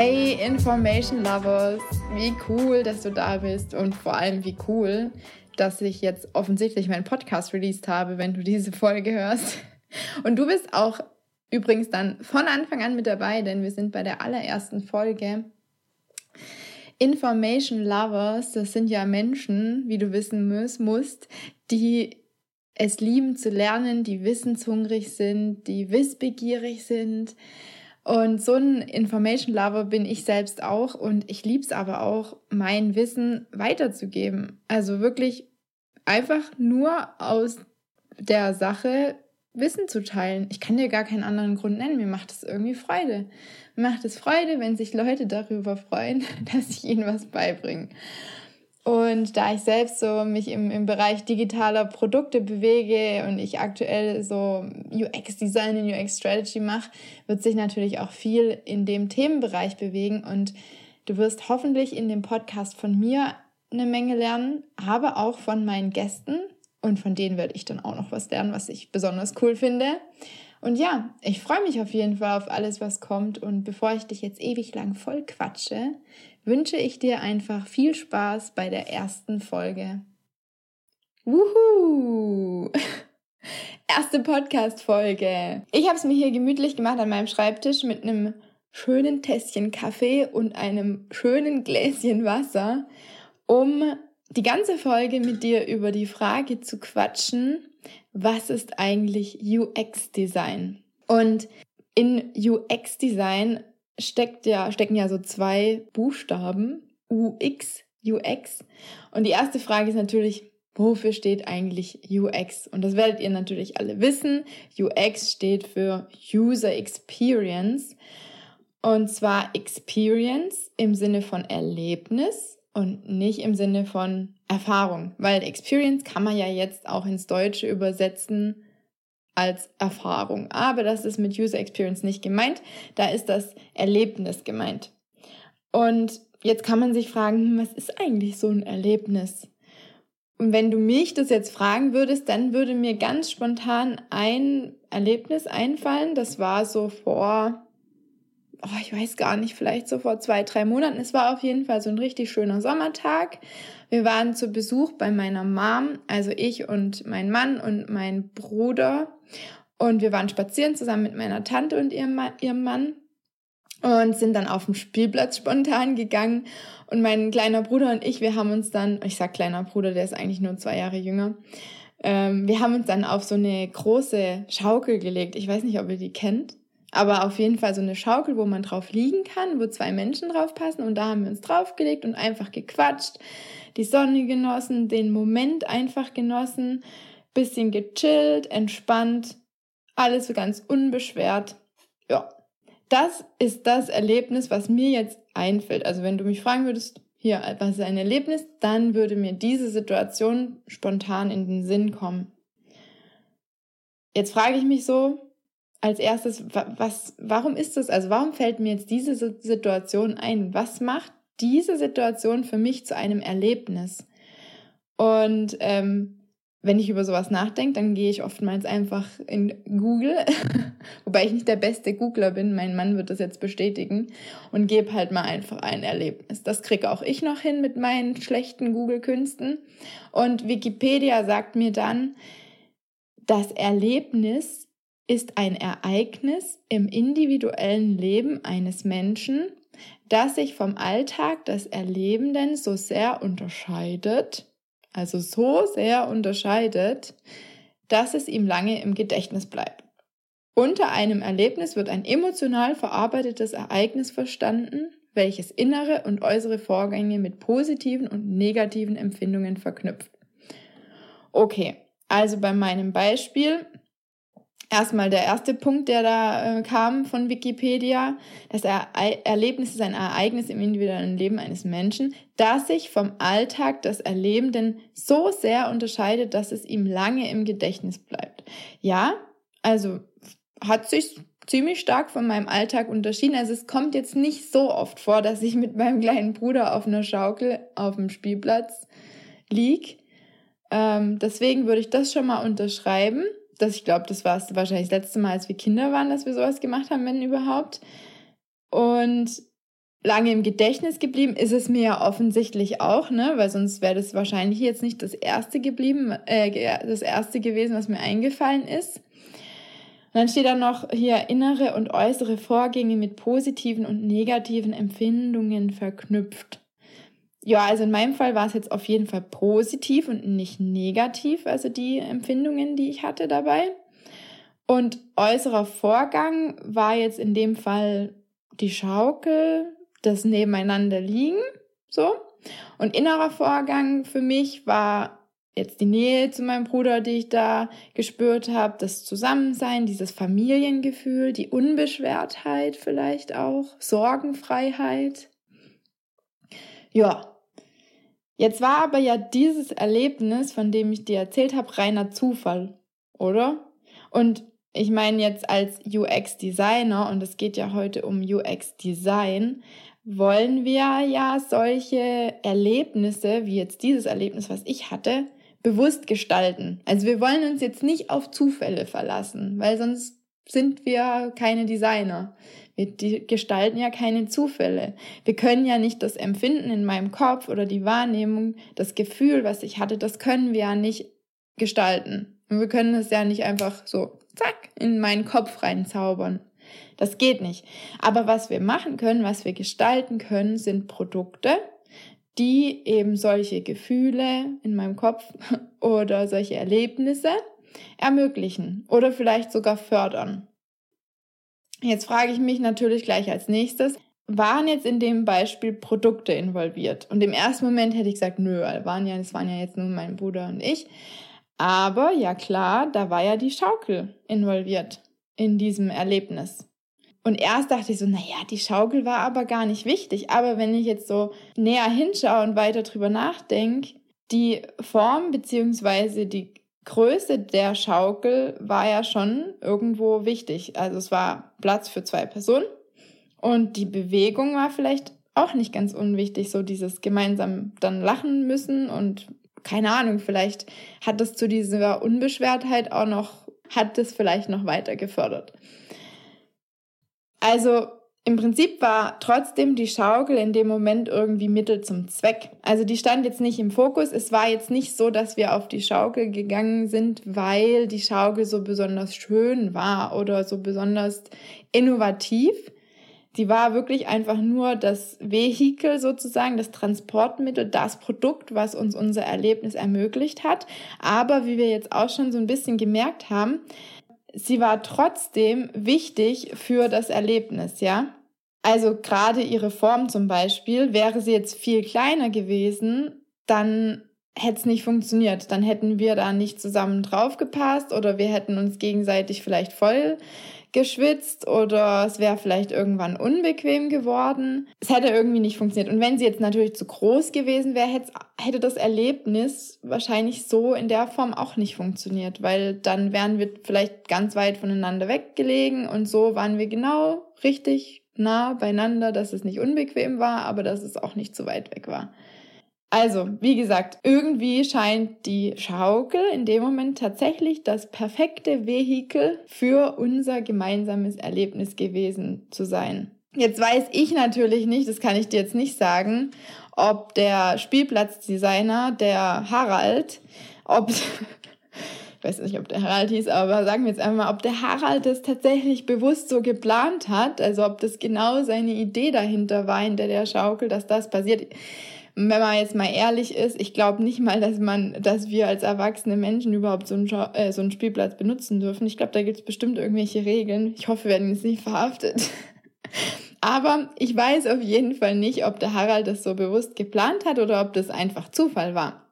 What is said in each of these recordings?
Hey Information Lovers, wie cool, dass du da bist und vor allem wie cool, dass ich jetzt offensichtlich meinen Podcast released habe, wenn du diese Folge hörst. Und du bist auch übrigens dann von Anfang an mit dabei, denn wir sind bei der allerersten Folge. Information Lovers, das sind ja Menschen, wie du wissen musst, die es lieben zu lernen, die wissenshungrig sind, die wissbegierig sind. Und so ein Information Lover bin ich selbst auch und ich liebe es aber auch, mein Wissen weiterzugeben. Also wirklich einfach nur aus der Sache Wissen zu teilen. Ich kann dir gar keinen anderen Grund nennen. Mir macht es irgendwie Freude. Mir macht es Freude, wenn sich Leute darüber freuen, dass ich ihnen was beibringe. Und da ich selbst so mich im, im Bereich digitaler Produkte bewege und ich aktuell so UX-Design und UX-Strategy mache, wird sich natürlich auch viel in dem Themenbereich bewegen. Und du wirst hoffentlich in dem Podcast von mir eine Menge lernen, aber auch von meinen Gästen. Und von denen werde ich dann auch noch was lernen, was ich besonders cool finde. Und ja, ich freue mich auf jeden Fall auf alles, was kommt. Und bevor ich dich jetzt ewig lang voll quatsche, wünsche ich dir einfach viel Spaß bei der ersten Folge. Wuhu! Erste Podcast-Folge. Ich habe es mir hier gemütlich gemacht an meinem Schreibtisch mit einem schönen Tässchen Kaffee und einem schönen Gläschen Wasser, um die ganze Folge mit dir über die Frage zu quatschen, was ist eigentlich UX-Design? Und in UX-Design steckt ja, stecken ja so zwei Buchstaben, UX, UX. Und die erste Frage ist natürlich, wofür steht eigentlich UX? Und das werdet ihr natürlich alle wissen. UX steht für User Experience. Und zwar Experience im Sinne von Erlebnis und nicht im Sinne von Erfahrung, weil Experience kann man ja jetzt auch ins Deutsche übersetzen als Erfahrung. Aber das ist mit User Experience nicht gemeint, da ist das Erlebnis gemeint. Und jetzt kann man sich fragen, hm, was ist eigentlich so ein Erlebnis? Und wenn du mich das jetzt fragen würdest, dann würde mir ganz spontan ein Erlebnis einfallen. Das war so vor oh, ich weiß gar nicht, vielleicht so vor zwei, drei Monaten. Es war auf jeden Fall so ein richtig schöner Sommertag. Wir waren zu Besuch bei meiner Mom, also ich und mein Mann und mein Bruder. Und wir waren spazieren zusammen mit meiner Tante und ihrem, ihrem Mann und sind dann auf dem Spielplatz spontan gegangen. Und mein kleiner Bruder und ich, wir haben uns dann, ich sag kleiner Bruder, der ist eigentlich nur zwei Jahre jünger, ähm, wir haben uns dann auf so eine große Schaukel gelegt. Ich weiß nicht, ob ihr die kennt. Aber auf jeden Fall so eine Schaukel, wo man drauf liegen kann, wo zwei Menschen drauf passen. Und da haben wir uns draufgelegt und einfach gequatscht, die Sonne genossen, den Moment einfach genossen, bisschen gechillt, entspannt, alles so ganz unbeschwert. Ja, das ist das Erlebnis, was mir jetzt einfällt. Also wenn du mich fragen würdest, hier, was ist ein Erlebnis, dann würde mir diese Situation spontan in den Sinn kommen. Jetzt frage ich mich so, als erstes, was, warum ist das? Also warum fällt mir jetzt diese Situation ein? Was macht diese Situation für mich zu einem Erlebnis? Und ähm, wenn ich über sowas nachdenke, dann gehe ich oftmals einfach in Google, wobei ich nicht der beste Googler bin, mein Mann wird das jetzt bestätigen, und gebe halt mal einfach ein Erlebnis. Das kriege auch ich noch hin mit meinen schlechten Google-Künsten. Und Wikipedia sagt mir dann, das Erlebnis ist ein Ereignis im individuellen Leben eines Menschen, das sich vom Alltag des Erlebenden so sehr unterscheidet, also so sehr unterscheidet, dass es ihm lange im Gedächtnis bleibt. Unter einem Erlebnis wird ein emotional verarbeitetes Ereignis verstanden, welches innere und äußere Vorgänge mit positiven und negativen Empfindungen verknüpft. Okay, also bei meinem Beispiel Erstmal der erste Punkt, der da äh, kam von Wikipedia. Das er Erlebnis ist ein Ereignis im individuellen Leben eines Menschen, das sich vom Alltag des Erlebenden so sehr unterscheidet, dass es ihm lange im Gedächtnis bleibt. Ja, also hat sich ziemlich stark von meinem Alltag unterschieden. Also es kommt jetzt nicht so oft vor, dass ich mit meinem kleinen Bruder auf einer Schaukel auf dem Spielplatz lieg. Ähm, deswegen würde ich das schon mal unterschreiben das, ich glaube, das war wahrscheinlich das letzte Mal, als wir Kinder waren, dass wir sowas gemacht haben, wenn überhaupt. Und lange im Gedächtnis geblieben ist es mir ja offensichtlich auch, ne, weil sonst wäre das wahrscheinlich jetzt nicht das erste geblieben, äh, das erste gewesen, was mir eingefallen ist. Und dann steht da noch hier innere und äußere Vorgänge mit positiven und negativen Empfindungen verknüpft. Ja, also in meinem Fall war es jetzt auf jeden Fall positiv und nicht negativ, also die Empfindungen, die ich hatte dabei. Und äußerer Vorgang war jetzt in dem Fall die Schaukel, das Nebeneinander liegen, so. Und innerer Vorgang für mich war jetzt die Nähe zu meinem Bruder, die ich da gespürt habe, das Zusammensein, dieses Familiengefühl, die Unbeschwertheit vielleicht auch, Sorgenfreiheit. Ja. Jetzt war aber ja dieses Erlebnis, von dem ich dir erzählt habe, reiner Zufall, oder? Und ich meine jetzt als UX-Designer, und es geht ja heute um UX-Design, wollen wir ja solche Erlebnisse, wie jetzt dieses Erlebnis, was ich hatte, bewusst gestalten. Also wir wollen uns jetzt nicht auf Zufälle verlassen, weil sonst sind wir keine Designer. Wir gestalten ja keine Zufälle. Wir können ja nicht das Empfinden in meinem Kopf oder die Wahrnehmung, das Gefühl, was ich hatte, das können wir ja nicht gestalten. Und wir können es ja nicht einfach so, zack, in meinen Kopf reinzaubern. Das geht nicht. Aber was wir machen können, was wir gestalten können, sind Produkte, die eben solche Gefühle in meinem Kopf oder solche Erlebnisse ermöglichen oder vielleicht sogar fördern. Jetzt frage ich mich natürlich gleich als nächstes, waren jetzt in dem Beispiel Produkte involviert? Und im ersten Moment hätte ich gesagt, nö, waren ja, waren ja jetzt nur mein Bruder und ich. Aber ja klar, da war ja die Schaukel involviert in diesem Erlebnis. Und erst dachte ich so, naja, die Schaukel war aber gar nicht wichtig. Aber wenn ich jetzt so näher hinschaue und weiter drüber nachdenke, die Form beziehungsweise die Größe der Schaukel war ja schon irgendwo wichtig. Also es war Platz für zwei Personen und die Bewegung war vielleicht auch nicht ganz unwichtig, so dieses gemeinsam dann lachen müssen und keine Ahnung, vielleicht hat das zu dieser Unbeschwertheit auch noch, hat das vielleicht noch weiter gefördert. Also im Prinzip war trotzdem die Schaukel in dem Moment irgendwie Mittel zum Zweck. Also die stand jetzt nicht im Fokus. Es war jetzt nicht so, dass wir auf die Schaukel gegangen sind, weil die Schaukel so besonders schön war oder so besonders innovativ. Die war wirklich einfach nur das Vehikel sozusagen, das Transportmittel, das Produkt, was uns unser Erlebnis ermöglicht hat. Aber wie wir jetzt auch schon so ein bisschen gemerkt haben, sie war trotzdem wichtig für das Erlebnis, ja. Also gerade ihre Form zum Beispiel, wäre sie jetzt viel kleiner gewesen, dann hätte es nicht funktioniert. Dann hätten wir da nicht zusammen draufgepasst oder wir hätten uns gegenseitig vielleicht voll geschwitzt oder es wäre vielleicht irgendwann unbequem geworden. Es hätte irgendwie nicht funktioniert. Und wenn sie jetzt natürlich zu groß gewesen wäre, hätte das Erlebnis wahrscheinlich so in der Form auch nicht funktioniert, weil dann wären wir vielleicht ganz weit voneinander weggelegen und so waren wir genau richtig nah beieinander, dass es nicht unbequem war, aber dass es auch nicht zu weit weg war. Also, wie gesagt, irgendwie scheint die Schaukel in dem Moment tatsächlich das perfekte Vehikel für unser gemeinsames Erlebnis gewesen zu sein. Jetzt weiß ich natürlich nicht, das kann ich dir jetzt nicht sagen, ob der Spielplatzdesigner, der Harald, ob, ich weiß nicht, ob der Harald hieß, aber sagen wir jetzt einmal, ob der Harald das tatsächlich bewusst so geplant hat, also ob das genau seine Idee dahinter war, hinter der Schaukel, dass das passiert wenn man jetzt mal ehrlich ist, ich glaube nicht mal, dass man, dass wir als erwachsene Menschen überhaupt so einen, äh, so einen Spielplatz benutzen dürfen. Ich glaube, da gibt es bestimmt irgendwelche Regeln. Ich hoffe, wir werden jetzt nicht verhaftet. Aber ich weiß auf jeden Fall nicht, ob der Harald das so bewusst geplant hat oder ob das einfach Zufall war.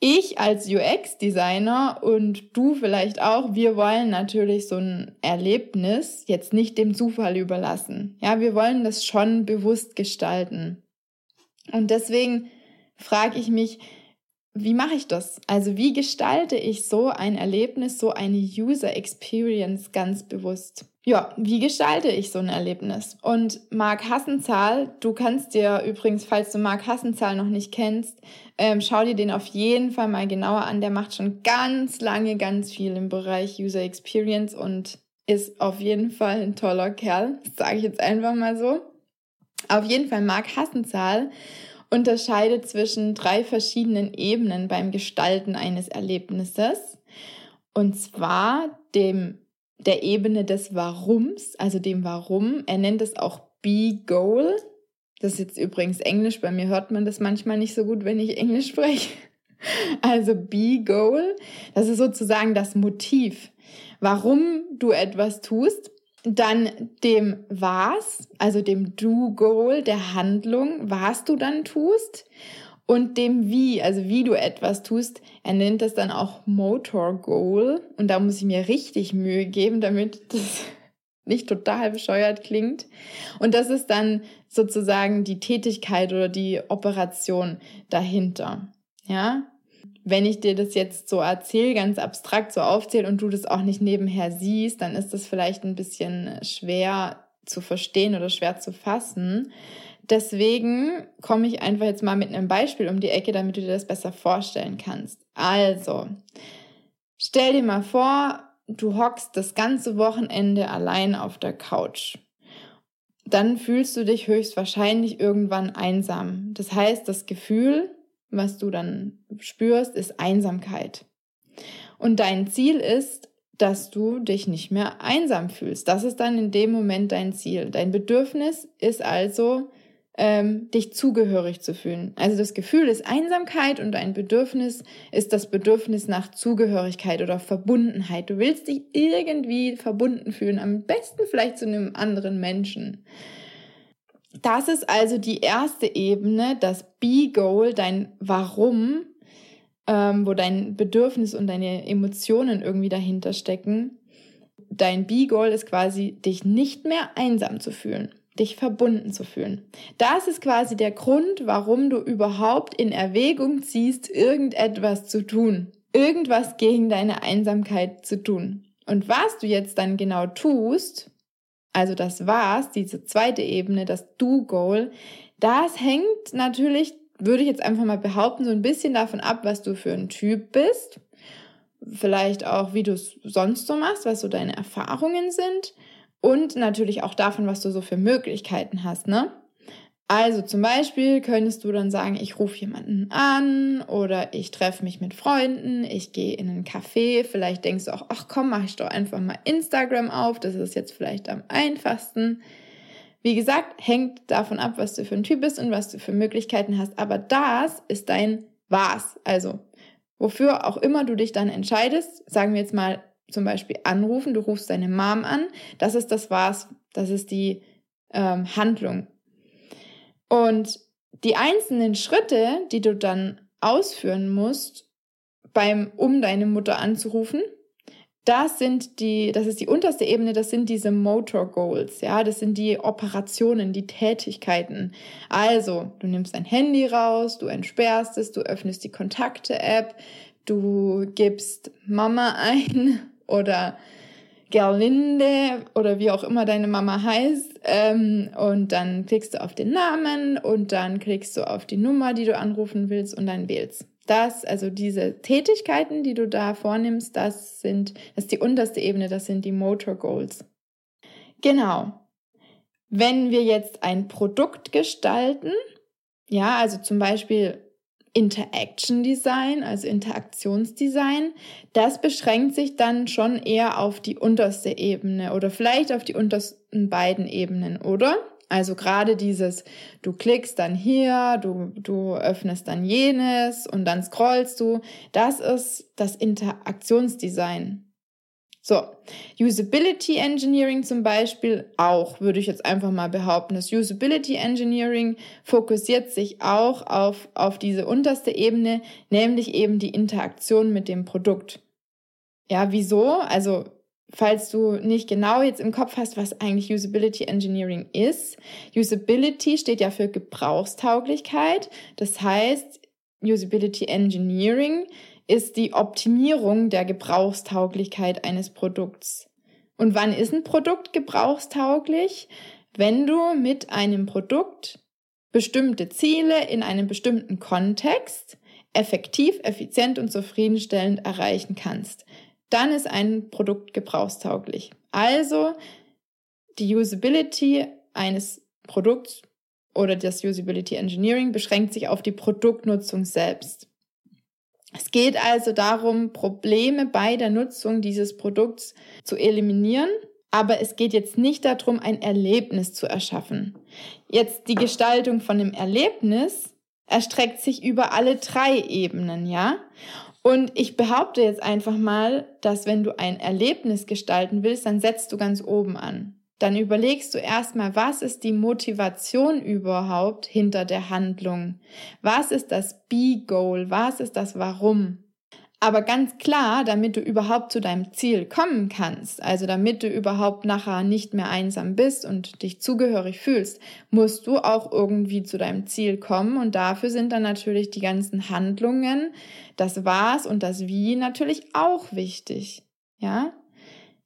Ich als UX-Designer und du vielleicht auch, wir wollen natürlich so ein Erlebnis jetzt nicht dem Zufall überlassen. Ja, wir wollen das schon bewusst gestalten. Und deswegen frage ich mich, wie mache ich das? Also wie gestalte ich so ein Erlebnis, so eine User Experience ganz bewusst? Ja, wie gestalte ich so ein Erlebnis? Und Mark Hassenzahl, du kannst dir übrigens, falls du Mark Hassenzahl noch nicht kennst, ähm, schau dir den auf jeden Fall mal genauer an. Der macht schon ganz lange ganz viel im Bereich User Experience und ist auf jeden Fall ein toller Kerl, sage ich jetzt einfach mal so. Auf jeden Fall Mark Hassenzahl unterscheidet zwischen drei verschiedenen Ebenen beim Gestalten eines Erlebnisses. Und zwar dem, der Ebene des Warums, also dem Warum. Er nennt es auch Be-Goal. Das ist jetzt übrigens Englisch. Bei mir hört man das manchmal nicht so gut, wenn ich Englisch spreche. Also Be-Goal, das ist sozusagen das Motiv, warum du etwas tust dann dem was, also dem Do-Goal, der Handlung, was du dann tust und dem wie, also wie du etwas tust. Er nennt das dann auch Motor Goal und da muss ich mir richtig Mühe geben, damit das nicht total bescheuert klingt. Und das ist dann sozusagen die Tätigkeit oder die Operation dahinter. Ja, wenn ich dir das jetzt so erzähle, ganz abstrakt so aufzähle und du das auch nicht nebenher siehst, dann ist das vielleicht ein bisschen schwer zu verstehen oder schwer zu fassen. Deswegen komme ich einfach jetzt mal mit einem Beispiel um die Ecke, damit du dir das besser vorstellen kannst. Also, stell dir mal vor, du hockst das ganze Wochenende allein auf der Couch. Dann fühlst du dich höchstwahrscheinlich irgendwann einsam. Das heißt, das Gefühl, was du dann spürst, ist Einsamkeit. Und dein Ziel ist, dass du dich nicht mehr einsam fühlst. Das ist dann in dem Moment dein Ziel. Dein Bedürfnis ist also, ähm, dich zugehörig zu fühlen. Also das Gefühl ist Einsamkeit und dein Bedürfnis ist das Bedürfnis nach Zugehörigkeit oder Verbundenheit. Du willst dich irgendwie verbunden fühlen, am besten vielleicht zu einem anderen Menschen. Das ist also die erste Ebene, das Be-Goal, dein Warum, ähm, wo dein Bedürfnis und deine Emotionen irgendwie dahinter stecken. Dein Be-Goal ist quasi, dich nicht mehr einsam zu fühlen, dich verbunden zu fühlen. Das ist quasi der Grund, warum du überhaupt in Erwägung ziehst, irgendetwas zu tun, irgendwas gegen deine Einsamkeit zu tun. Und was du jetzt dann genau tust, also das war's, diese zweite Ebene, das Do-Goal, das hängt natürlich, würde ich jetzt einfach mal behaupten, so ein bisschen davon ab, was du für ein Typ bist. Vielleicht auch, wie du es sonst so machst, was so deine Erfahrungen sind. Und natürlich auch davon, was du so für Möglichkeiten hast, ne? Also zum Beispiel könntest du dann sagen, ich rufe jemanden an oder ich treffe mich mit Freunden, ich gehe in einen Café, vielleicht denkst du auch, ach komm, mach ich doch einfach mal Instagram auf, das ist jetzt vielleicht am einfachsten. Wie gesagt, hängt davon ab, was du für ein Typ bist und was du für Möglichkeiten hast, aber das ist dein Was. Also, wofür auch immer du dich dann entscheidest, sagen wir jetzt mal zum Beispiel anrufen, du rufst deine Mom an, das ist das Was, das ist die ähm, Handlung, und die einzelnen Schritte, die du dann ausführen musst, beim, um deine Mutter anzurufen, das sind die, das ist die unterste Ebene, das sind diese Motor Goals, ja, das sind die Operationen, die Tätigkeiten. Also, du nimmst dein Handy raus, du entsperrst es, du öffnest die Kontakte-App, du gibst Mama ein oder Gerlinde oder wie auch immer deine Mama heißt. Ähm, und dann klickst du auf den Namen und dann klickst du auf die Nummer, die du anrufen willst und dann wählst. Das, also diese Tätigkeiten, die du da vornimmst, das sind, das ist die unterste Ebene, das sind die Motor Goals. Genau. Wenn wir jetzt ein Produkt gestalten, ja, also zum Beispiel Interaction Design, also Interaktionsdesign, das beschränkt sich dann schon eher auf die unterste Ebene oder vielleicht auf die untersten beiden Ebenen, oder? Also gerade dieses, du klickst dann hier, du, du öffnest dann jenes und dann scrollst du, das ist das Interaktionsdesign. So, Usability Engineering zum Beispiel auch, würde ich jetzt einfach mal behaupten. Das Usability Engineering fokussiert sich auch auf, auf diese unterste Ebene, nämlich eben die Interaktion mit dem Produkt. Ja, wieso? Also, falls du nicht genau jetzt im Kopf hast, was eigentlich Usability Engineering ist. Usability steht ja für Gebrauchstauglichkeit. Das heißt, Usability Engineering ist die Optimierung der Gebrauchstauglichkeit eines Produkts. Und wann ist ein Produkt gebrauchstauglich? Wenn du mit einem Produkt bestimmte Ziele in einem bestimmten Kontext effektiv, effizient und zufriedenstellend erreichen kannst. Dann ist ein Produkt gebrauchstauglich. Also die Usability eines Produkts oder das Usability Engineering beschränkt sich auf die Produktnutzung selbst. Es geht also darum, Probleme bei der Nutzung dieses Produkts zu eliminieren, aber es geht jetzt nicht darum, ein Erlebnis zu erschaffen. Jetzt die Gestaltung von dem Erlebnis erstreckt sich über alle drei Ebenen, ja? Und ich behaupte jetzt einfach mal, dass wenn du ein Erlebnis gestalten willst, dann setzt du ganz oben an dann überlegst du erstmal, was ist die Motivation überhaupt hinter der Handlung? Was ist das Be-Goal? Was ist das Warum? Aber ganz klar, damit du überhaupt zu deinem Ziel kommen kannst, also damit du überhaupt nachher nicht mehr einsam bist und dich zugehörig fühlst, musst du auch irgendwie zu deinem Ziel kommen. Und dafür sind dann natürlich die ganzen Handlungen, das Was und das Wie natürlich auch wichtig. Ja?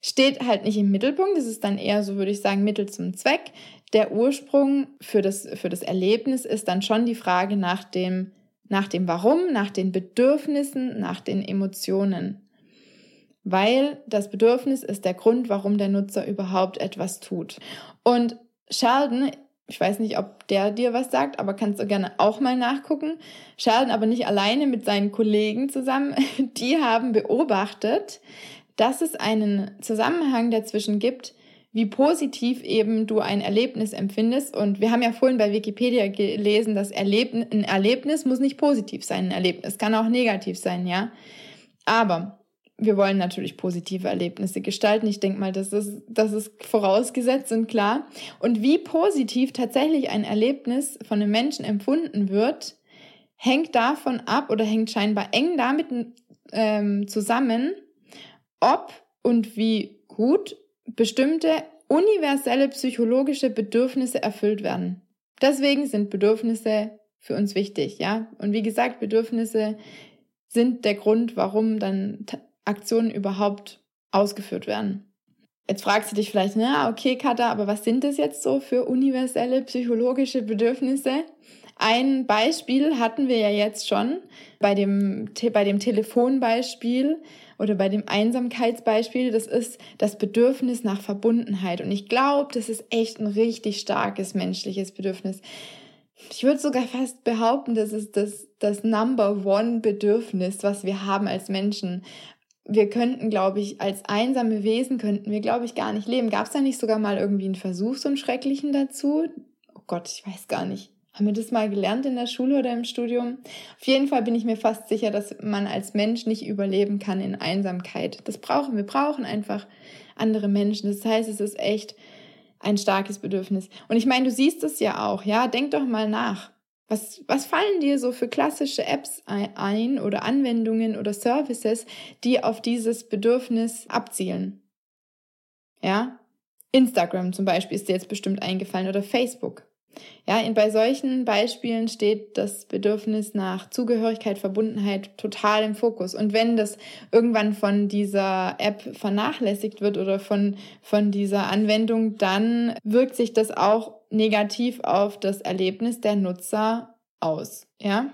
Steht halt nicht im Mittelpunkt. Das ist dann eher, so würde ich sagen, Mittel zum Zweck. Der Ursprung für das, für das Erlebnis ist dann schon die Frage nach dem, nach dem Warum, nach den Bedürfnissen, nach den Emotionen. Weil das Bedürfnis ist der Grund, warum der Nutzer überhaupt etwas tut. Und Sheldon, ich weiß nicht, ob der dir was sagt, aber kannst du gerne auch mal nachgucken. Sheldon aber nicht alleine mit seinen Kollegen zusammen. Die haben beobachtet, dass es einen Zusammenhang dazwischen gibt, wie positiv eben du ein Erlebnis empfindest. Und wir haben ja vorhin bei Wikipedia gelesen, dass Erlebnis, ein Erlebnis muss nicht positiv sein. Ein Erlebnis kann auch negativ sein, ja. Aber wir wollen natürlich positive Erlebnisse gestalten. Ich denke mal, das ist, das ist vorausgesetzt und klar. Und wie positiv tatsächlich ein Erlebnis von einem Menschen empfunden wird, hängt davon ab oder hängt scheinbar eng damit ähm, zusammen, ob und wie gut bestimmte universelle psychologische Bedürfnisse erfüllt werden. Deswegen sind Bedürfnisse für uns wichtig, ja? Und wie gesagt, Bedürfnisse sind der Grund, warum dann Aktionen überhaupt ausgeführt werden. Jetzt fragst du dich vielleicht, na, okay, Katha, aber was sind das jetzt so für universelle psychologische Bedürfnisse? Ein Beispiel hatten wir ja jetzt schon bei dem, bei dem Telefonbeispiel oder bei dem Einsamkeitsbeispiel. Das ist das Bedürfnis nach Verbundenheit. Und ich glaube, das ist echt ein richtig starkes menschliches Bedürfnis. Ich würde sogar fast behaupten, das ist das, das Number One Bedürfnis, was wir haben als Menschen. Wir könnten, glaube ich, als einsame Wesen könnten wir, glaube ich, gar nicht leben. Gab es da nicht sogar mal irgendwie einen Versuch, so einen schrecklichen dazu? Oh Gott, ich weiß gar nicht. Haben wir das mal gelernt in der Schule oder im Studium? Auf jeden Fall bin ich mir fast sicher, dass man als Mensch nicht überleben kann in Einsamkeit. Das brauchen wir. brauchen einfach andere Menschen. Das heißt, es ist echt ein starkes Bedürfnis. Und ich meine, du siehst es ja auch, ja? Denk doch mal nach. Was, was fallen dir so für klassische Apps ein oder Anwendungen oder Services, die auf dieses Bedürfnis abzielen? Ja? Instagram zum Beispiel ist dir jetzt bestimmt eingefallen oder Facebook. Ja, in, bei solchen Beispielen steht das Bedürfnis nach Zugehörigkeit, Verbundenheit total im Fokus. Und wenn das irgendwann von dieser App vernachlässigt wird oder von, von dieser Anwendung, dann wirkt sich das auch negativ auf das Erlebnis der Nutzer aus. Ja,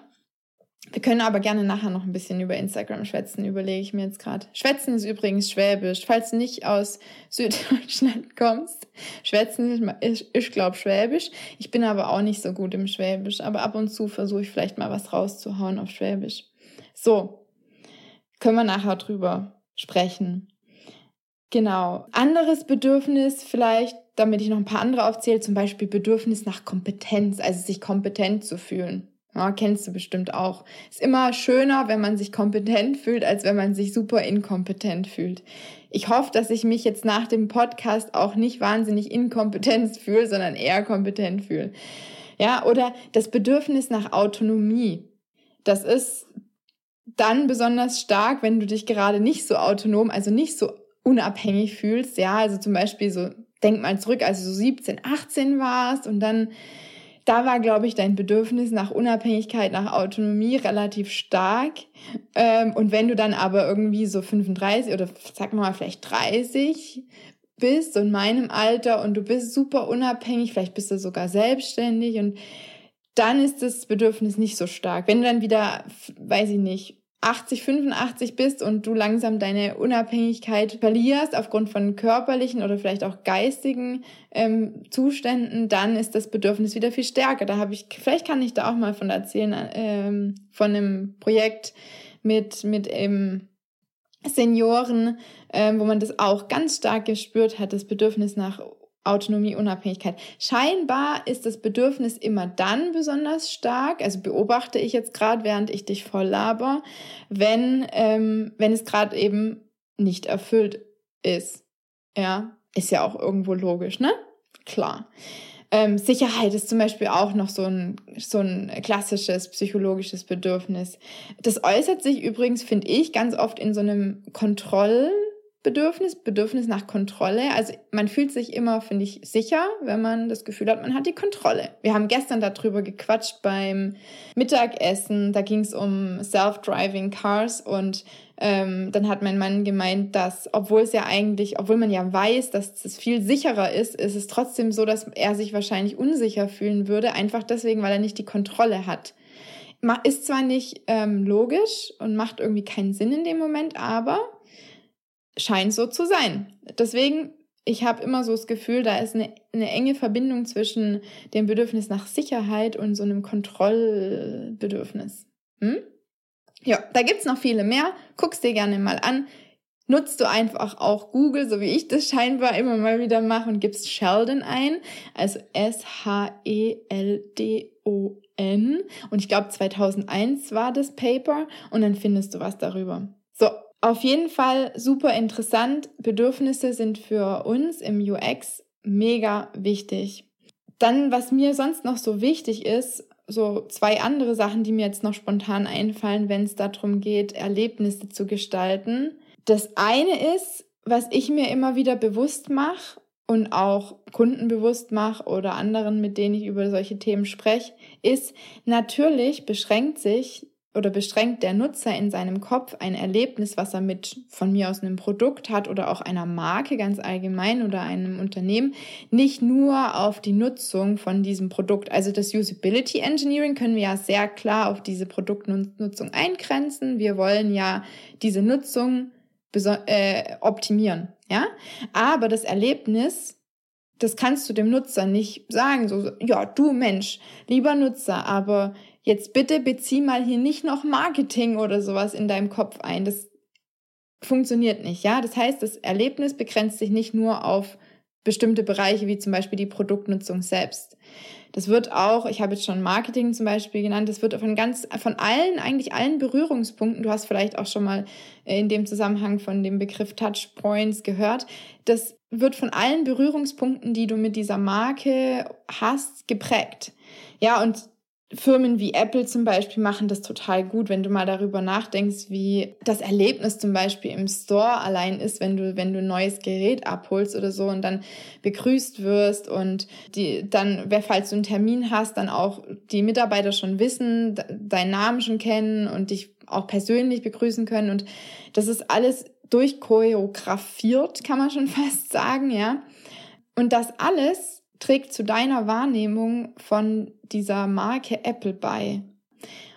wir können aber gerne nachher noch ein bisschen über Instagram schwätzen, überlege ich mir jetzt gerade. Schwätzen ist übrigens Schwäbisch. Falls du nicht aus Süddeutschland kommst, Schwätzen ist, ich glaube, Schwäbisch. Ich bin aber auch nicht so gut im Schwäbisch, aber ab und zu versuche ich vielleicht mal was rauszuhauen auf Schwäbisch. So, können wir nachher drüber sprechen. Genau. Anderes Bedürfnis vielleicht, damit ich noch ein paar andere aufzähle, zum Beispiel Bedürfnis nach Kompetenz, also sich kompetent zu fühlen. Ja, kennst du bestimmt auch. Ist immer schöner, wenn man sich kompetent fühlt, als wenn man sich super inkompetent fühlt. Ich hoffe, dass ich mich jetzt nach dem Podcast auch nicht wahnsinnig inkompetent fühle, sondern eher kompetent fühle. Ja, oder das Bedürfnis nach Autonomie. Das ist dann besonders stark, wenn du dich gerade nicht so autonom, also nicht so unabhängig fühlst. Ja, also zum Beispiel so, denk mal zurück, als du so 17, 18 warst und dann da war, glaube ich, dein Bedürfnis nach Unabhängigkeit, nach Autonomie relativ stark. Ähm, und wenn du dann aber irgendwie so 35 oder sag mal vielleicht 30 bist, in meinem Alter und du bist super unabhängig, vielleicht bist du sogar selbstständig und dann ist das Bedürfnis nicht so stark. Wenn du dann wieder, weiß ich nicht, 80, 85 bist und du langsam deine Unabhängigkeit verlierst aufgrund von körperlichen oder vielleicht auch geistigen ähm, Zuständen, dann ist das Bedürfnis wieder viel stärker. Da habe ich, vielleicht kann ich da auch mal von erzählen, ähm, von einem Projekt mit, mit ähm, Senioren, ähm, wo man das auch ganz stark gespürt hat, das Bedürfnis nach Autonomie, Unabhängigkeit. Scheinbar ist das Bedürfnis immer dann besonders stark, also beobachte ich jetzt gerade, während ich dich voll laber, wenn, ähm, wenn es gerade eben nicht erfüllt ist. Ja, ist ja auch irgendwo logisch, ne? Klar. Ähm, Sicherheit ist zum Beispiel auch noch so ein, so ein klassisches psychologisches Bedürfnis. Das äußert sich übrigens, finde ich, ganz oft in so einem Kontroll- Bedürfnis, Bedürfnis nach Kontrolle. Also man fühlt sich immer, finde ich, sicher, wenn man das Gefühl hat, man hat die Kontrolle. Wir haben gestern darüber gequatscht beim Mittagessen. Da ging es um Self-Driving Cars und ähm, dann hat mein Mann gemeint, dass obwohl es ja eigentlich, obwohl man ja weiß, dass es viel sicherer ist, ist es trotzdem so, dass er sich wahrscheinlich unsicher fühlen würde, einfach deswegen, weil er nicht die Kontrolle hat. Ist zwar nicht ähm, logisch und macht irgendwie keinen Sinn in dem Moment, aber scheint so zu sein. Deswegen, ich habe immer so das Gefühl, da ist eine, eine enge Verbindung zwischen dem Bedürfnis nach Sicherheit und so einem Kontrollbedürfnis. Hm? Ja, da gibt's noch viele mehr. Guck's dir gerne mal an. Nutzt du einfach auch Google, so wie ich das scheinbar immer mal wieder mache und gibst Sheldon ein. Also S-H-E-L-D-O-N. Und ich glaube 2001 war das Paper und dann findest du was darüber. Auf jeden Fall super interessant. Bedürfnisse sind für uns im UX mega wichtig. Dann, was mir sonst noch so wichtig ist, so zwei andere Sachen, die mir jetzt noch spontan einfallen, wenn es darum geht, Erlebnisse zu gestalten. Das eine ist, was ich mir immer wieder bewusst mache und auch Kunden bewusst mache oder anderen, mit denen ich über solche Themen spreche, ist, natürlich beschränkt sich oder beschränkt der Nutzer in seinem Kopf ein Erlebnis, was er mit von mir aus einem Produkt hat oder auch einer Marke ganz allgemein oder einem Unternehmen, nicht nur auf die Nutzung von diesem Produkt. Also das Usability Engineering können wir ja sehr klar auf diese Produktnutzung eingrenzen. Wir wollen ja diese Nutzung äh, optimieren, ja. Aber das Erlebnis das kannst du dem Nutzer nicht sagen, so, ja, du Mensch, lieber Nutzer, aber jetzt bitte bezieh mal hier nicht noch Marketing oder sowas in deinem Kopf ein. Das funktioniert nicht, ja. Das heißt, das Erlebnis begrenzt sich nicht nur auf bestimmte Bereiche, wie zum Beispiel die Produktnutzung selbst. Das wird auch, ich habe jetzt schon Marketing zum Beispiel genannt, das wird von ganz, von allen, eigentlich allen Berührungspunkten, du hast vielleicht auch schon mal in dem Zusammenhang von dem Begriff Touchpoints gehört, das wird von allen Berührungspunkten, die du mit dieser Marke hast, geprägt. Ja, und Firmen wie Apple zum Beispiel machen das total gut, wenn du mal darüber nachdenkst, wie das Erlebnis zum Beispiel im Store allein ist, wenn du, wenn du ein neues Gerät abholst oder so und dann begrüßt wirst und die, dann, falls du einen Termin hast, dann auch die Mitarbeiter schon wissen, deinen Namen schon kennen und dich auch persönlich begrüßen können und das ist alles durchchoreografiert, kann man schon fast sagen, ja. Und das alles trägt zu deiner Wahrnehmung von dieser Marke Apple bei.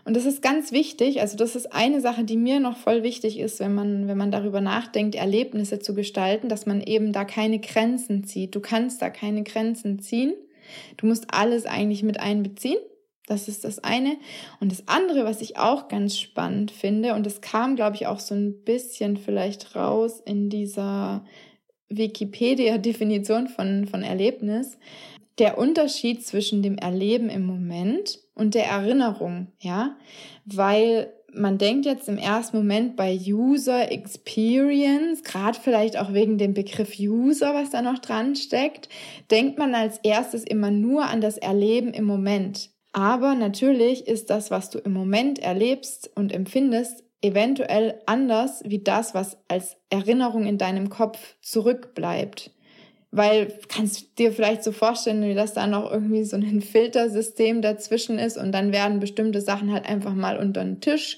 Und das ist ganz wichtig. Also das ist eine Sache, die mir noch voll wichtig ist, wenn man, wenn man darüber nachdenkt, Erlebnisse zu gestalten, dass man eben da keine Grenzen zieht. Du kannst da keine Grenzen ziehen. Du musst alles eigentlich mit einbeziehen. Das ist das eine. Und das andere, was ich auch ganz spannend finde, und das kam, glaube ich, auch so ein bisschen vielleicht raus in dieser Wikipedia-Definition von, von Erlebnis, der Unterschied zwischen dem Erleben im Moment und der Erinnerung, ja, weil man denkt jetzt im ersten Moment bei User Experience, gerade vielleicht auch wegen dem Begriff User, was da noch dran steckt, denkt man als erstes immer nur an das Erleben im Moment. Aber natürlich ist das, was du im Moment erlebst und empfindest, eventuell anders wie das, was als Erinnerung in deinem Kopf zurückbleibt. Weil kannst dir vielleicht so vorstellen, dass da noch irgendwie so ein Filtersystem dazwischen ist und dann werden bestimmte Sachen halt einfach mal unter den Tisch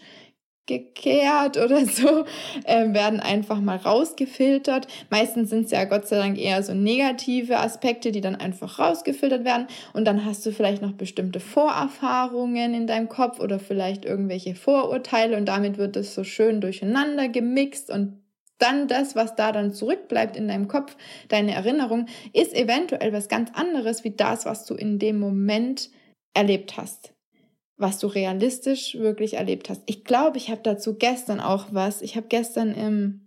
gekehrt oder so, äh, werden einfach mal rausgefiltert. Meistens sind es ja Gott sei Dank eher so negative Aspekte, die dann einfach rausgefiltert werden. Und dann hast du vielleicht noch bestimmte Vorerfahrungen in deinem Kopf oder vielleicht irgendwelche Vorurteile und damit wird es so schön durcheinander gemixt und dann das, was da dann zurückbleibt in deinem Kopf, deine Erinnerung, ist eventuell was ganz anderes wie das, was du in dem Moment erlebt hast was du realistisch wirklich erlebt hast. Ich glaube, ich habe dazu gestern auch was. Ich habe gestern im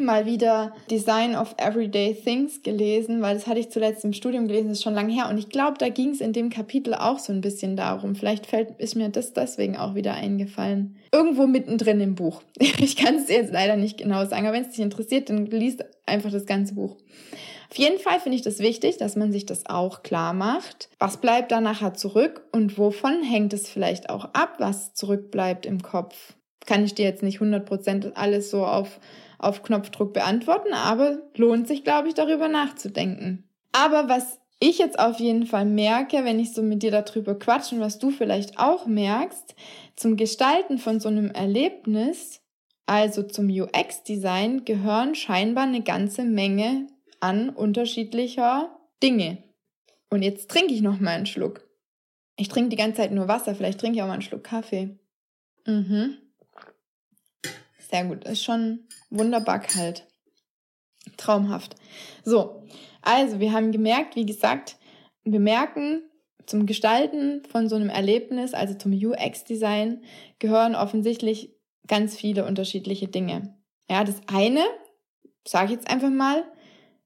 mal wieder Design of Everyday Things gelesen, weil das hatte ich zuletzt im Studium gelesen, das ist schon lange her. Und ich glaube, da ging es in dem Kapitel auch so ein bisschen darum. Vielleicht fällt, ist mir das deswegen auch wieder eingefallen. Irgendwo mittendrin im Buch. Ich kann es dir jetzt leider nicht genau sagen, aber wenn es dich interessiert, dann liest einfach das ganze Buch. Auf jeden Fall finde ich das wichtig, dass man sich das auch klar macht. Was bleibt da nachher zurück und wovon hängt es vielleicht auch ab, was zurückbleibt im Kopf? Kann ich dir jetzt nicht 100% alles so auf, auf Knopfdruck beantworten, aber lohnt sich, glaube ich, darüber nachzudenken. Aber was ich jetzt auf jeden Fall merke, wenn ich so mit dir darüber quatsche und was du vielleicht auch merkst, zum Gestalten von so einem Erlebnis, also zum UX-Design, gehören scheinbar eine ganze Menge an unterschiedlicher Dinge. Und jetzt trinke ich noch mal einen Schluck. Ich trinke die ganze Zeit nur Wasser, vielleicht trinke ich auch mal einen Schluck Kaffee. Mhm. Sehr gut, ist schon wunderbar kalt. Traumhaft. So, also wir haben gemerkt, wie gesagt, wir merken, zum Gestalten von so einem Erlebnis, also zum UX-Design, gehören offensichtlich ganz viele unterschiedliche Dinge. Ja, das eine, sage ich jetzt einfach mal,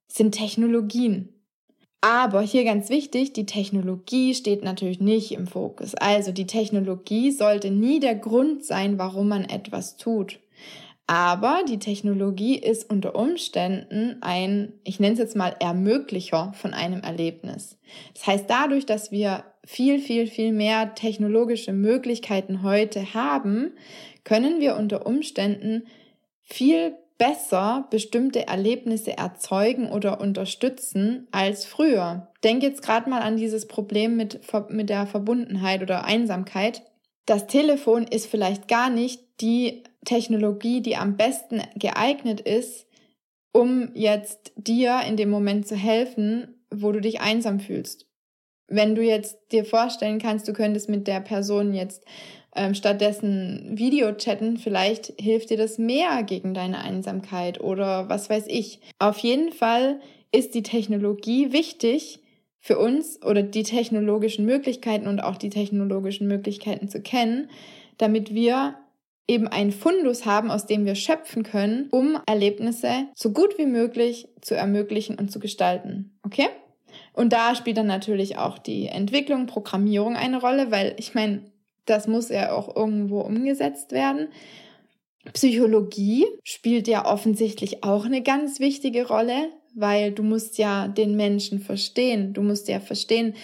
sind Technologien. Aber hier ganz wichtig, die Technologie steht natürlich nicht im Fokus. Also die Technologie sollte nie der Grund sein, warum man etwas tut. Aber die Technologie ist unter Umständen ein, ich nenne es jetzt mal, Ermöglicher von einem Erlebnis. Das heißt, dadurch, dass wir viel, viel, viel mehr technologische Möglichkeiten heute haben, können wir unter Umständen viel besser bestimmte Erlebnisse erzeugen oder unterstützen als früher. Denk jetzt gerade mal an dieses Problem mit, mit der Verbundenheit oder Einsamkeit. Das Telefon ist vielleicht gar nicht die Technologie, die am besten geeignet ist, um jetzt dir in dem Moment zu helfen, wo du dich einsam fühlst. Wenn du jetzt dir vorstellen kannst, du könntest mit der Person jetzt ähm, stattdessen Video chatten, vielleicht hilft dir das mehr gegen deine Einsamkeit oder was weiß ich. Auf jeden Fall ist die Technologie wichtig für uns oder die technologischen Möglichkeiten und auch die technologischen Möglichkeiten zu kennen, damit wir eben einen Fundus haben, aus dem wir schöpfen können, um Erlebnisse so gut wie möglich zu ermöglichen und zu gestalten. Okay? Und da spielt dann natürlich auch die Entwicklung, Programmierung eine Rolle, weil ich meine, das muss ja auch irgendwo umgesetzt werden. Psychologie spielt ja offensichtlich auch eine ganz wichtige Rolle, weil du musst ja den Menschen verstehen. Du musst ja verstehen,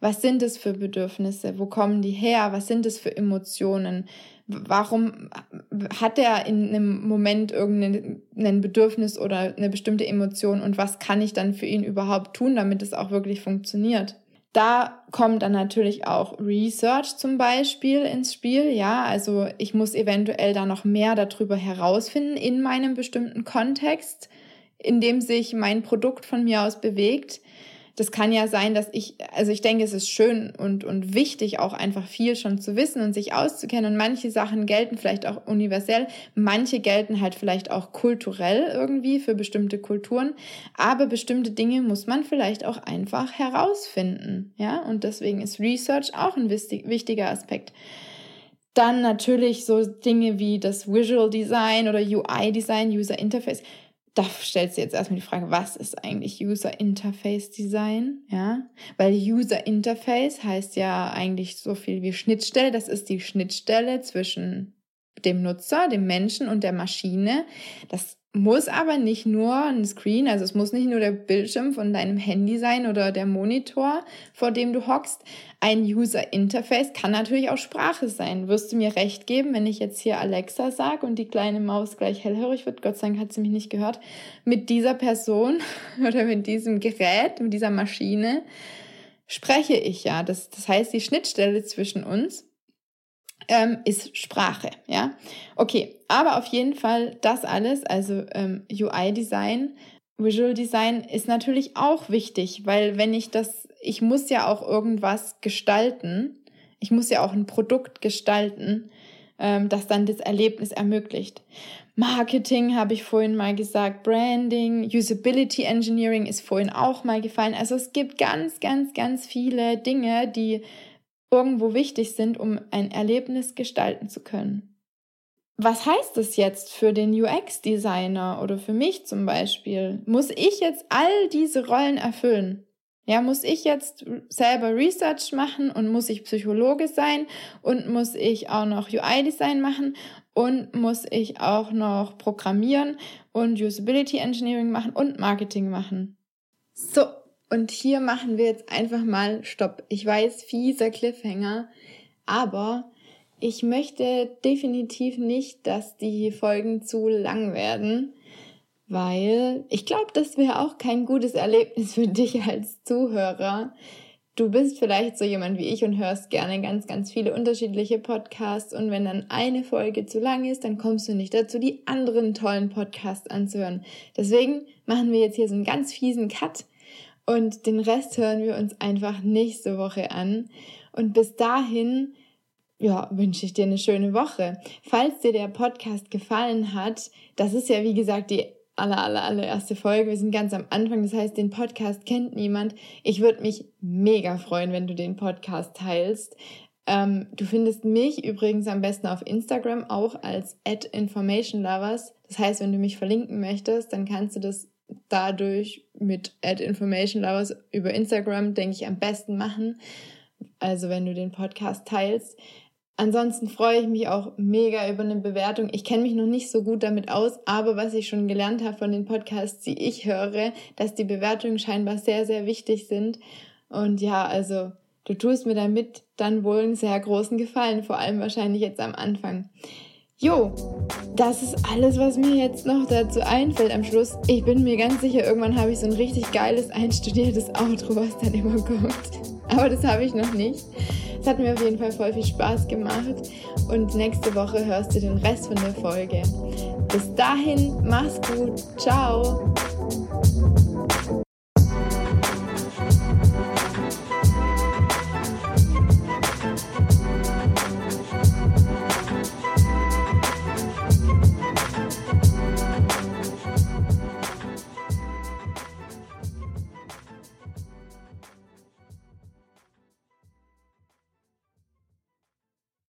was sind es für Bedürfnisse? Wo kommen die her? Was sind es für Emotionen? Warum hat er in einem Moment irgendein Bedürfnis oder eine bestimmte Emotion und was kann ich dann für ihn überhaupt tun, damit es auch wirklich funktioniert? Da kommt dann natürlich auch Research zum Beispiel ins Spiel. Ja, also ich muss eventuell da noch mehr darüber herausfinden in meinem bestimmten Kontext, in dem sich mein Produkt von mir aus bewegt das kann ja sein, dass ich, also ich denke, es ist schön und, und wichtig, auch einfach viel schon zu wissen und sich auszukennen. Und manche Sachen gelten vielleicht auch universell, manche gelten halt vielleicht auch kulturell irgendwie für bestimmte Kulturen. Aber bestimmte Dinge muss man vielleicht auch einfach herausfinden. Ja, und deswegen ist Research auch ein wichtiger Aspekt. Dann natürlich so Dinge wie das Visual Design oder UI Design, User Interface da stellst du jetzt erstmal die Frage, was ist eigentlich User Interface Design? Ja, weil User Interface heißt ja eigentlich so viel wie Schnittstelle. Das ist die Schnittstelle zwischen dem Nutzer, dem Menschen und der Maschine. Das muss aber nicht nur ein Screen, also es muss nicht nur der Bildschirm von deinem Handy sein oder der Monitor, vor dem du hockst. Ein User Interface kann natürlich auch Sprache sein. Wirst du mir recht geben, wenn ich jetzt hier Alexa sage und die kleine Maus gleich hellhörig wird? Gott sei Dank hat sie mich nicht gehört. Mit dieser Person oder mit diesem Gerät, mit dieser Maschine spreche ich ja. Das, das heißt, die Schnittstelle zwischen uns ähm, ist Sprache, ja. Okay, aber auf jeden Fall das alles, also ähm, UI-Design, Visual Design ist natürlich auch wichtig, weil wenn ich das, ich muss ja auch irgendwas gestalten, ich muss ja auch ein Produkt gestalten, ähm, das dann das Erlebnis ermöglicht. Marketing habe ich vorhin mal gesagt, Branding, Usability Engineering ist vorhin auch mal gefallen. Also es gibt ganz, ganz, ganz viele Dinge, die irgendwo wichtig sind, um ein Erlebnis gestalten zu können. Was heißt das jetzt für den UX-Designer oder für mich zum Beispiel? Muss ich jetzt all diese Rollen erfüllen? Ja, muss ich jetzt selber Research machen und muss ich Psychologe sein und muss ich auch noch UI-Design machen und muss ich auch noch Programmieren und Usability Engineering machen und Marketing machen. So, und hier machen wir jetzt einfach mal Stopp. Ich weiß, fieser Cliffhanger, aber ich möchte definitiv nicht, dass die Folgen zu lang werden, weil ich glaube, das wäre auch kein gutes Erlebnis für dich als Zuhörer. Du bist vielleicht so jemand wie ich und hörst gerne ganz, ganz viele unterschiedliche Podcasts und wenn dann eine Folge zu lang ist, dann kommst du nicht dazu, die anderen tollen Podcasts anzuhören. Deswegen machen wir jetzt hier so einen ganz fiesen Cut und den Rest hören wir uns einfach nächste Woche an. Und bis dahin, ja, wünsche ich dir eine schöne Woche. Falls dir der Podcast gefallen hat, das ist ja wie gesagt die aller, aller, allererste Folge. Wir sind ganz am Anfang. Das heißt, den Podcast kennt niemand. Ich würde mich mega freuen, wenn du den Podcast teilst. Ähm, du findest mich übrigens am besten auf Instagram auch als at information lovers. Das heißt, wenn du mich verlinken möchtest, dann kannst du das dadurch mit Add Information Lovers über Instagram, denke ich, am besten machen. Also wenn du den Podcast teilst. Ansonsten freue ich mich auch mega über eine Bewertung. Ich kenne mich noch nicht so gut damit aus, aber was ich schon gelernt habe von den Podcasts, die ich höre, dass die Bewertungen scheinbar sehr, sehr wichtig sind. Und ja, also du tust mir damit dann wohl einen sehr großen Gefallen, vor allem wahrscheinlich jetzt am Anfang. Jo, das ist alles, was mir jetzt noch dazu einfällt am Schluss. Ich bin mir ganz sicher, irgendwann habe ich so ein richtig geiles, einstudiertes Outro, was dann immer kommt. Aber das habe ich noch nicht. Es hat mir auf jeden Fall voll viel Spaß gemacht. Und nächste Woche hörst du den Rest von der Folge. Bis dahin, mach's gut. Ciao.